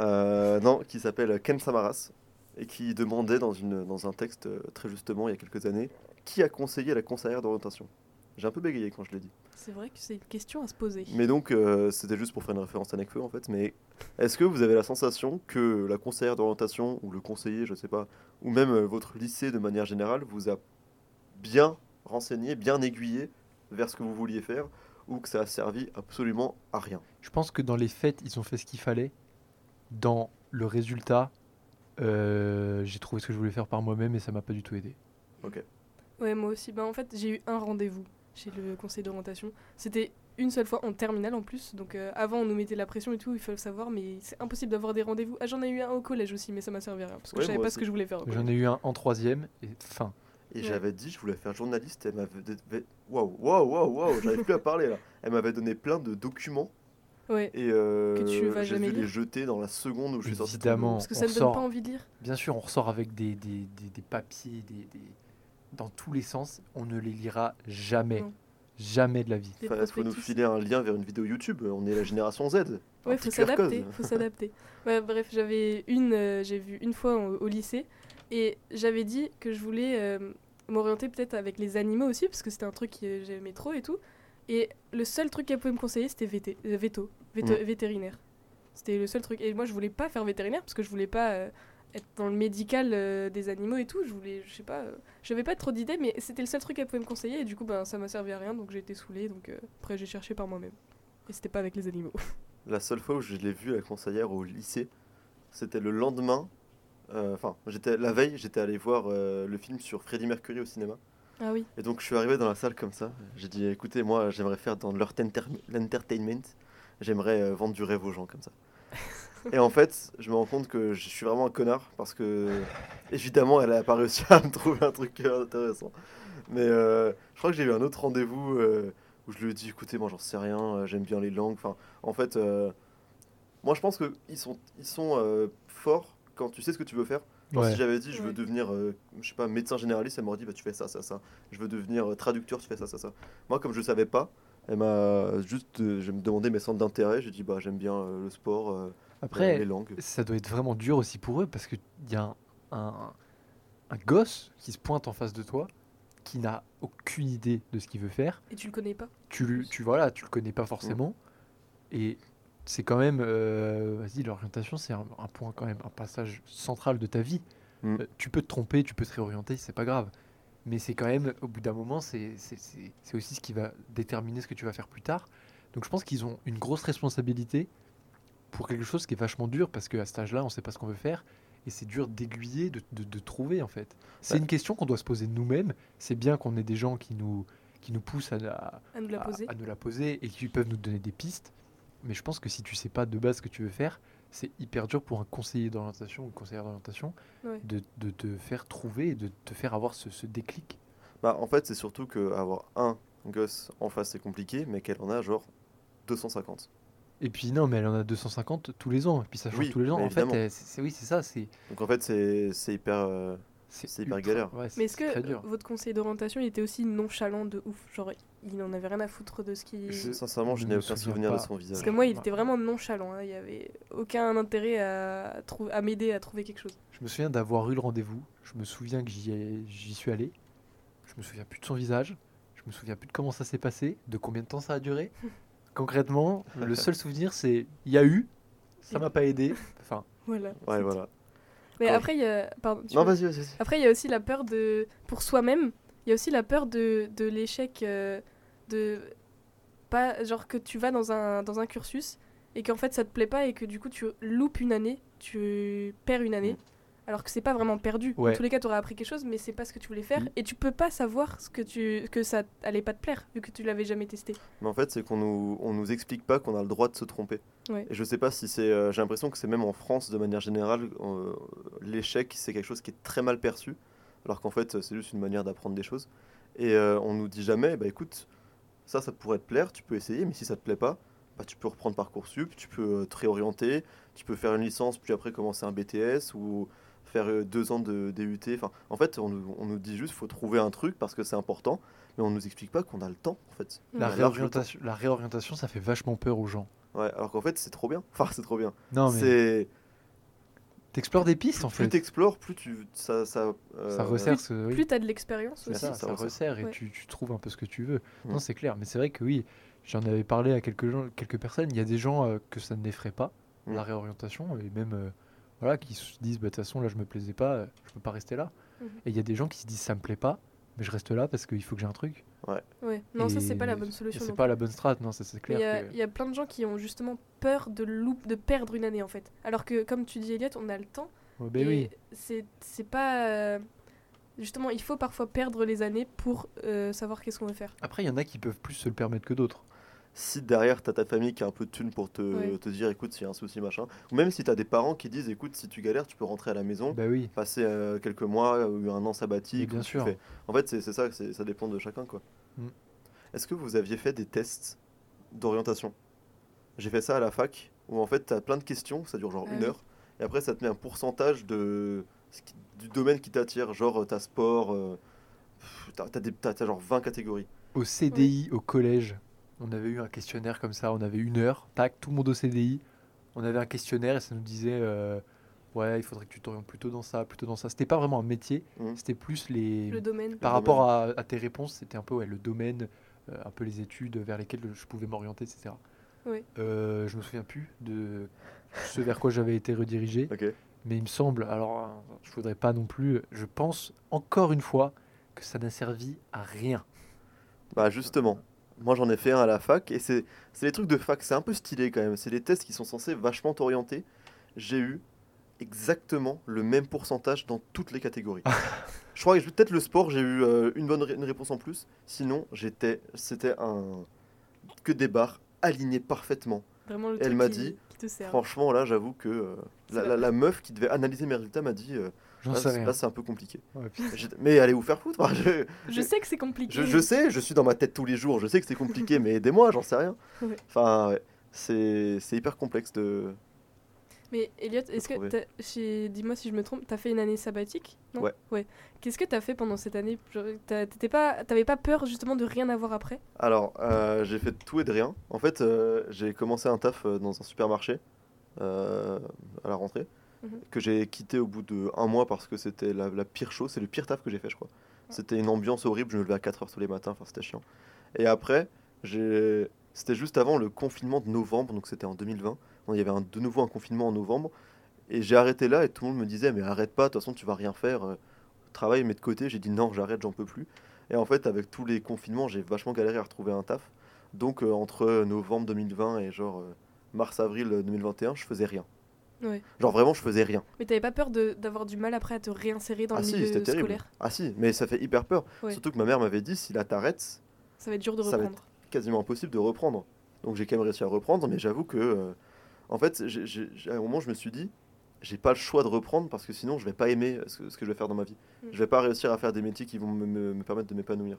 Euh, non, qui s'appelle Ken Samaras, et qui demandait dans, une, dans un texte euh, très justement il y a quelques années qui a conseillé la conseillère d'orientation. J'ai un peu bégayé quand je l'ai dit. C'est vrai que c'est une question à se poser. Mais donc, euh, c'était juste pour faire une référence à Necfeu en fait. Mais est-ce que vous avez la sensation que la conseillère d'orientation, ou le conseiller, je sais pas, ou même euh, votre lycée de manière générale, vous a bien renseigné, bien aiguillé vers ce que vous vouliez faire, ou que ça a servi absolument à rien Je pense que dans les faits, ils ont fait ce qu'il fallait. Dans le résultat, euh, j'ai trouvé ce que je voulais faire par moi-même et ça m'a pas du tout aidé. Ouais, moi aussi. Bah, en fait, j'ai eu un rendez-vous chez le conseil d'orientation. C'était une seule fois en terminale en plus. Donc euh, avant, on nous mettait la pression et tout, il faut le savoir, mais c'est impossible d'avoir des rendez-vous. Ah, j'en ai eu un au collège aussi, mais ça m'a servi à rien parce que Ouais, je savais pas ce que je voulais faire. J'en ai eu un en troisième et fin. Et Ouais. j'avais dit, je voulais faire journaliste, elle m'avait. Waouh, waouh, waouh, waouh, j'arrive plus à parler là. Elle m'avait donné plein de documents Ouais. et euh, Que tu vas j'ai dû les jeter dans la seconde où je suis sorti. Évidemment. Parce que ça ne donne sort. pas envie de lire. Bien sûr, on ressort avec des, des, des- des papiers des, des- dans tous les sens. On ne les lira jamais. Non. Jamais de la vie. Enfin, il faut nous filer un lien vers une vidéo YouTube? On est la génération Z. Ouais, faut s'adapter. Faut s'adapter. Ouais, bref, j'avais une, euh, j'ai vu une fois au, au lycée et j'avais dit que je voulais euh, m'orienter peut-être avec les animaux aussi parce que c'était un truc que j'aimais trop et tout. Et le seul truc qu'elle pouvait me conseiller, c'était VT, euh, veto, veto- vétérinaire. C'était le seul truc. Et moi, je voulais pas faire vétérinaire parce que je voulais pas euh, être dans le médical euh, des animaux et tout. Je voulais, je sais pas, j'avais pas trop d'idées, mais c'était le seul truc qu'elle pouvait me conseiller et du coup, ben, ça m'a servi à rien donc j'ai été saoulée. Donc après, j'ai cherché par moi-même. Et c'était pas avec les animaux. La seule fois où je l'ai vue, la conseillère, au lycée, c'était le lendemain. Euh, Enfin, j'étais la veille, j'étais allé voir euh, le film sur Freddie Mercury au cinéma. Ah oui. Et donc je suis arrivé dans la salle comme ça. J'ai dit écoutez, moi j'aimerais faire dans l'entertainment. J'aimerais euh, vendre du rêve aux gens comme ça. Et en fait, je me rends compte que je suis vraiment un connard parce que évidemment, elle a pas réussi à me trouver un truc intéressant. Mais euh, je crois que j'ai eu un autre rendez-vous euh, où je lui ai dit écoutez, moi j'en sais rien, euh, j'aime bien les langues. Enfin, en fait, moi je pense qu'ils sont, ils sont forts quand tu sais ce que tu veux faire. Genre, Ouais. Si j'avais dit je veux Ouais. devenir, euh, je sais pas, médecin généraliste, elle m'aurait dit bah tu fais ça, ça, ça. Je veux devenir euh, traducteur, tu fais ça, ça, ça. Moi, comme je savais pas, elle m'a juste, euh, je me demandais mes centres d'intérêt. J'ai dit bah j'aime bien euh, le sport, euh, Après, les langues. ça doit être vraiment dur aussi pour eux parce qu'il y a un, un, un gosse qui se pointe en face de toi qui n'a aucune idée de ce qu'il veut faire. Et tu le connais pas Tu, tu, voilà, tu le connais pas forcément. Et c'est quand même. euh, Vas-y, l'orientation, c'est un, un point quand même, un passage central de ta vie. Mm. Euh, tu peux te tromper, tu peux te réorienter, c'est pas grave. Mais c'est quand même, au bout d'un moment, c'est c'est- c'est- c'est aussi ce qui va déterminer ce que tu vas faire plus tard. Donc je pense qu'ils ont une grosse responsabilité pour quelque chose qui est vachement dur parce qu'à cet âge-là, on sait pas ce qu'on veut faire. Et c'est dur d'aiguiller, de, de- de trouver en fait. C'est Ouais. une question qu'on doit se poser nous-mêmes. C'est bien qu'on ait des gens qui nous, qui nous poussent à, à- à nous la à- poser. à nous la poser et qui peuvent nous donner des pistes. Mais je pense que si tu sais pas de base ce que tu veux faire, c'est hyper dur pour un conseiller d'orientation ou une conseillère d'orientation Ouais. de, de te faire trouver et de te faire avoir ce, ce déclic. Bah en fait c'est surtout que avoir un gosse en face c'est compliqué, mais qu'elle en a genre 250. Et puis non, mais elle en a 250 tous les ans. Et puis ça change Oui, tous les ans. En fait, évidemment. c'est c'est- oui, c'est ça. C'est Donc en fait c'est c'est hyper. euh, C'est hyper ultra- galère. ouais, c'est- Mais est-ce que votre conseiller d'orientation il était aussi nonchalant de ouf Genre, il en avait rien à foutre de ce qui. Je- sincèrement, je n'ai aucun souvenir de son visage. Parce que moi, il Ouais. était vraiment nonchalant. hein. Il y avait aucun intérêt à, à m'aider à trouver quelque chose. Je me souviens d'avoir eu le rendez-vous. Je me souviens que j'y suis allé. Je me souviens plus de son visage. Je me souviens plus de comment ça s'est passé, de combien de temps ça a duré. Concrètement, le seul souvenir, c'est il y a eu, ça m'a pas aidé. Enfin, Voilà. Ouais. Mais Quand- après, il y a. Pardon, Non. Après, il y a aussi la peur de. Pour soi-même, il y a aussi la peur de, de l'échec. euh, de. Pas. Genre que tu vas dans un, dans un cursus et qu'en fait ça te plaît pas et que du coup tu loupes une année, tu perds une année. Mm. Alors que c'est pas vraiment perdu. Ouais. En tous les cas, tu aurais appris quelque chose, mais c'est pas ce que tu voulais faire. Mm. Et tu peux pas savoir ce que, tu, que ça allait pas te plaire, vu que tu l'avais jamais testé. Mais en fait, c'est qu'on nous, on nous explique pas qu'on a le droit de se tromper. Ouais. Et je sais pas si c'est. euh, J'ai l'impression que c'est même en France, de manière générale, euh, l'échec, c'est quelque chose qui est très mal perçu. Alors qu'en fait, c'est juste une manière d'apprendre des choses. Et euh, on nous dit jamais, bah écoute, ça, ça pourrait te plaire, tu peux essayer, mais si ça te plaît pas, bah, tu peux reprendre Parcoursup, tu peux euh, te réorienter, tu peux faire une licence, puis après commencer un BTS ou faire euh, deux ans de DUT. Enfin, en fait, on nous, on nous dit juste faut trouver un truc parce que c'est important, mais on nous explique pas qu'on a le temps, en fait. la, réorientation, la réorientation, ça fait vachement peur aux gens. Ouais, alors qu'en fait, c'est trop bien. Enfin, c'est trop bien. Non, mais c'est t'explores des pistes en plus fait. t'explores, plus tu ça ça, euh, Ça resserre ce. oui. Plus t'as de l'expérience aussi. ça, ça ça resserre. resserre et Ouais. tu, tu trouves un peu ce que tu veux. Non, c'est clair. Mais c'est vrai que oui, j'en avais parlé à quelques, gens, quelques personnes. Il y a des gens euh, que ça ne l'effraie pas, la réorientation, et même euh, voilà, qui se disent bah, de toute façon, là, je me plaisais pas, euh, je peux pas rester là. Mhm. Et il y a des gens qui se disent ça me plaît pas, mais je reste là parce qu'il faut que j'ai un truc. Ouais. Non, ça, c'est pas la bonne solution. C'est pas la bonne strat, non, ça c'est clair. Il y, a- que- il y a plein de gens qui ont justement peur de, loup- de perdre une année en fait. Alors que, comme tu dis, Elliot, on a le temps. Ouais, ben et oui. c'est c'est pas. euh, Justement, il faut parfois perdre les années pour euh, savoir qu'est-ce qu'on veut faire. Après, il y en a qui peuvent plus se le permettre que d'autres. Si derrière t'as ta famille qui a un peu de thunes pour te, dire écoute s'il y a un souci machin, ou même si t'as des parents qui disent écoute si tu galères tu peux rentrer à la maison, Bah oui. passer euh, quelques mois ou un an sabbatique. Bien sûr. fais- En fait c'est c'est ça, ça dépend de chacun quoi. Mm. Est-ce que vous aviez fait des tests d'orientation? J'ai fait ça à la fac où en fait t'as plein de questions, ça dure genre Ah une oui. heure, et après ça te met un pourcentage de ce qui- du domaine qui t'attire, genre t'as sport, euh, t'as t'as genre 20 catégories. Au CDI, au collège, on avait eu un questionnaire comme ça, on avait une heure, tac, tout le monde au CDI, on avait un questionnaire et ça nous disait, euh, ouais, il faudrait que tu t'orientes plutôt dans ça, plutôt dans ça. C'était pas vraiment un métier, Mhm. c'était plus les... Le domaine. Par Le rapport à, à tes réponses, c'était un peu ouais, le domaine, euh, un peu les études vers lesquelles je pouvais m'orienter, etc. Oui. Euh, je me souviens plus de ce vers quoi j'avais été redirigé, Ok. mais il me semble, alors euh, je voudrais pas non plus, je pense encore une fois que ça n'a servi à rien. Bah justement, moi j'en ai fait un à la fac et c'est c'est les trucs de fac, c'est un peu stylé quand même. C'est des tests qui sont censés vachement t'orienter. J'ai eu exactement le même pourcentage dans toutes les catégories. Je crois que j'ai- peut-être le sport, j'ai eu euh, une bonne ré- une réponse en plus. Sinon, j'étais c'était un que des barres alignées parfaitement. Vraiment le Elle truc m'a qui, dit, qui te sert. Franchement, là, j'avoue que euh, la, C'est la- la meuf qui devait analyser mes résultats m'a dit euh, J'en là, sais c'est- rien. là, c'est un peu compliqué. Ouais, Mais allez vous faire foutre. Enfin, je- Je sais que c'est compliqué. je, je sais, je suis dans ma tête tous les jours, je sais que c'est compliqué, mais aidez-moi, j'en sais rien. Ouais. Enfin, ouais, c'est c'est hyper complexe de. Mais Elliot, est-ce que dis-moi si je me trompe, t'as fait une année sabbatique non? Ouais. Ouais. Qu'est-ce que t'as fait pendant cette année? T'étais pas, t'avais pas peur justement de rien avoir après? Alors, euh, j'ai fait tout et de rien. En fait, euh, j'ai commencé un taf euh, dans un supermarché euh, à la rentrée, Mhm. que j'ai quitté au bout de un mois parce que c'était la, la pire chose, c'est le pire taf que j'ai fait, je crois. C'était une ambiance horrible, je me levais à 4h tous les matins, enfin c'était chiant. Et après, c'était juste avant le confinement de novembre, donc c'était en 2020. Il y avait un- de nouveau un confinement en novembre. Et j'ai arrêté là et tout le monde me disait mais arrête pas, de toute façon tu vas rien faire, euh, travaille mets de côté. J'ai dit non j'arrête, j'en peux plus. Et en fait avec tous les confinements j'ai vachement galéré à retrouver un taf. Donc euh, entre novembre 2020 et genre euh, mars-avril 2021 je faisais rien. Ouais. Genre vraiment je faisais rien. Mais t'avais pas peur d'avoir du mal après à te réinsérer dans ah le si milieu c'était terrible. scolaire Ah si mais ça fait hyper peur. Ouais. Surtout que ma mère m'avait dit si là t'arrêtes Ça va être dur de Ça va reprendre. quasiment impossible de reprendre. Donc j'ai quand même réussi à reprendre, mais j'avoue que, euh, en fait, à un moment, je me suis dit, j'ai pas le choix de reprendre parce que sinon, je vais pas aimer ce que, ce que je vais faire dans ma vie. Mm. Je vais pas réussir à faire des métiers qui vont me, me- me permettre de m'épanouir.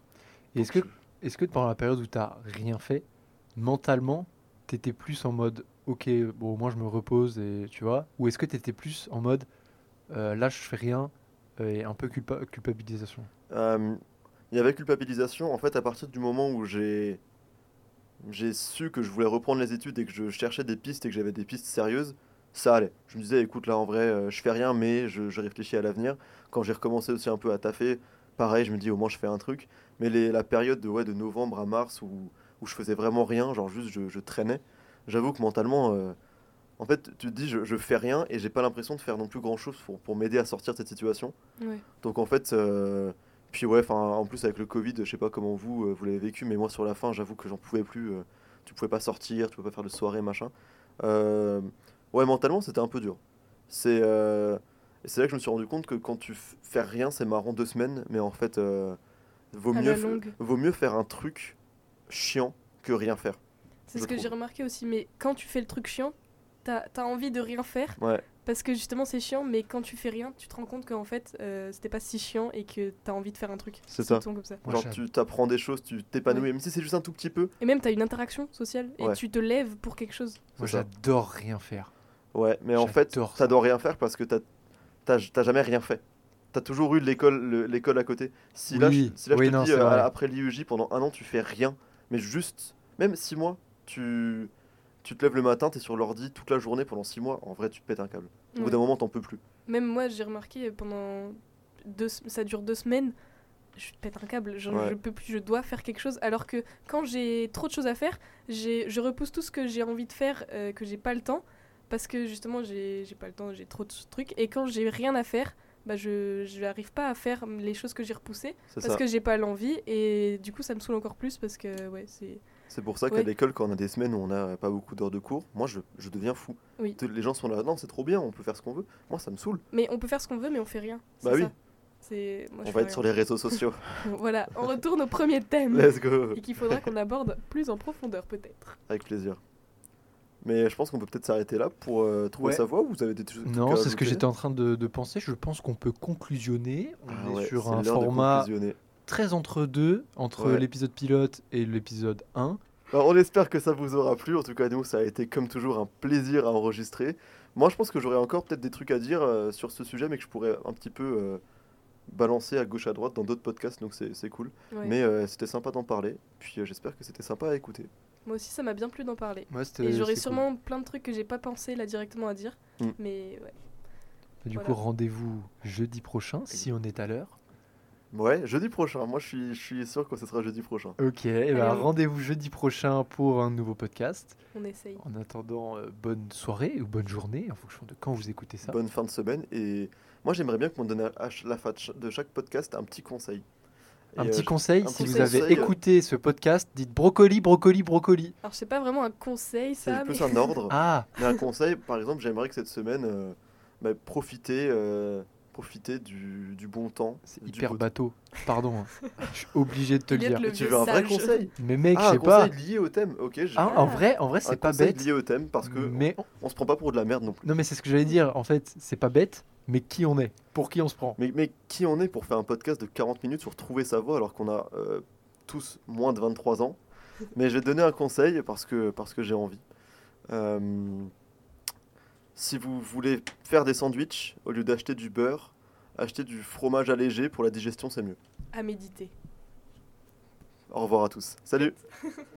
Et Est-ce que, pendant la période où tu n'as rien fait, mentalement, tu étais plus en mode ok, bon, au moins je me repose et tu vois Ou est-ce que tu étais plus en mode euh, là je fais rien et un peu culpa- culpabilisation? Euh, il y avait culpabilisation. En fait, à partir du moment où j'ai j'ai su que je voulais reprendre les études et que je cherchais des pistes et que j'avais des pistes sérieuses, ça allait. Je me disais, écoute, là, en vrai, euh, je fais rien, mais je, réfléchis à l'avenir. Quand j'ai recommencé aussi un peu à taffer, pareil, je me dis, au moins, je fais un truc. Mais la période de, ouais, de novembre à mars où, où je faisais vraiment rien, genre juste je traînais, j'avoue que mentalement, euh, en fait, tu te dis, je, je fais rien et j'ai pas l'impression de faire non plus grand chose pour, pour m'aider à sortir de cette situation. Ouais. Donc en fait, euh, puis ouais, en plus avec le Covid, je sais pas comment vous euh, vous l'avez vécu, mais moi sur la fin, j'avoue que j'en pouvais plus. tu pouvais pas sortir, tu pouvais pas faire de soirée, machin. Ouais, mentalement, c'était un peu dur. C'est c'est là que je me suis rendu compte que quand tu fais rien, c'est marrant deux semaines, mais en fait, euh, vaut À mieux vaut mieux faire un truc chiant que rien faire. C'est ce que j'ai remarqué aussi, mais quand tu fais le truc chiant, t'as as envie de rien faire Ouais, parce que justement c'est chiant, mais quand tu fais rien, tu te rends compte qu'en fait euh, c'était pas si chiant et que t'as envie de faire un truc. c'est ça. comme ça. Genre tu t'apprends des choses, tu t'épanouis, même si c'est juste un tout petit peu. Et même t'as une interaction sociale et Ouais. tu te lèves pour quelque chose. Moi, j'adore rien faire. Ouais, mais en fait, doit rien faire parce que t'as jamais rien fait. T'as toujours eu l'école le- l'école à côté. Si là, je, Oui, si là, je te non, dis euh, après l'IUJ pendant un an tu fais rien, mais juste même six mois, tu tu te lèves le matin, t'es sur l'ordi toute la journée pendant six mois. En vrai, tu te pètes un câble. Au bout Ouais. d'un moment, t'en peux plus. Même moi j'ai remarqué pendant deux, ça dure deux semaines. Je pète un câble, je, Ouais. je peux plus, je dois faire quelque chose. Alors que quand j'ai trop de choses à faire, je repousse tout ce que j'ai envie de faire, euh, que j'ai pas le temps, parce que justement j'ai pas le temps, j'ai trop de trucs. Et quand j'ai rien à faire, bah je n'arrive pas à faire les choses que j'ai repoussées parce ça. que j'ai pas l'envie et du coup ça me saoule encore plus parce que ouais c'est C'est pour ça qu'à Ouais. l'école, quand on a des semaines où on n'a pas beaucoup d'heures de cours, moi je, je deviens fou. Oui. Les gens sont là, non, c'est trop bien, on peut faire ce qu'on veut. Moi, ça me saoule. mais on peut faire ce qu'on veut mais on fait rien. Bah oui. moi, on va être rien. sur les réseaux sociaux. Voilà, on retourne au premier thème Let's go. et qu'il faudra qu'on aborde plus en profondeur peut-être. Avec plaisir. Mais je pense qu'on peut peut-être s'arrêter là pour euh, trouver Ouais. sa voie ou vous avez des trucs Non, c'est ce que j'étais en train de, de penser. Je pense qu'on peut conclusionner. On Ah est ouais, sur c'est un l'heure de format conclusionner. Très entre deux, entre Ouais. l'épisode pilote et l'épisode 1. Alors, on espère que ça vous aura plu. En tout cas, nous, ça a été comme toujours un plaisir à enregistrer. Moi, je pense que j'aurais encore peut-être des trucs à dire euh, sur ce sujet, mais que je pourrais un petit peu euh, balancer à gauche à droite dans d'autres podcasts, donc c'est c'est cool. Ouais. Mais euh, c'était sympa d'en parler. Puis euh, j'espère que c'était sympa à écouter. Moi aussi ça m'a bien plu d'en parler. Et j'aurais sûrement plein de trucs que j'ai pas pensé là directement à dire. Mm. Mais ouais. cool. Du voilà. coup, rendez-vous jeudi prochain, si on est à l'heure. Ouais, jeudi prochain. Moi, je suis, je suis sûr que ce sera jeudi prochain. Ok, et ben, rendez-vous jeudi prochain pour un nouveau podcast. On essaye. En attendant, euh, bonne soirée ou bonne journée en fonction de quand vous écoutez ça. Bonne fin de semaine. Et moi, j'aimerais bien qu'on me donne à la fin de ch- de chaque podcast un petit conseil. Un Et, petit euh, conseil, un si petit vous avez conseil, euh, écouté ce podcast, dites brocoli, brocoli, brocoli. Alors c'est pas vraiment un conseil C'est ça, plus mais... un ordre. Ah, Mais un conseil, par exemple, j'aimerais que cette semaine, euh, bah, profiter, euh, profiter du, du bon temps. c'est hyper beau- bateau. Pardon, hein. je suis obligé de te le dire. le Tu veux un vrai conseil Mais mec, Ah, je un sais pas. conseil lié au thème. Ok, Ah, en vrai, en vrai, c'est pas bête. lié au thème parce que Mais on se prend pas pour de la merde non plus. non, mais c'est ce que j'allais dire. En fait, c'est pas bête, mais qui on est? Pour qui on se prend? Mais, mais qui on est pour faire un podcast de 40 minutes sur trouver sa voie alors qu'on a euh, tous moins de 23 ans? Mais je vais te donner un conseil parce que, parce que j'ai envie. Euh, si vous voulez faire des sandwichs, au lieu d'acheter du beurre, acheter du fromage allégé pour la digestion, c'est mieux. À méditer. Au revoir à tous. Salut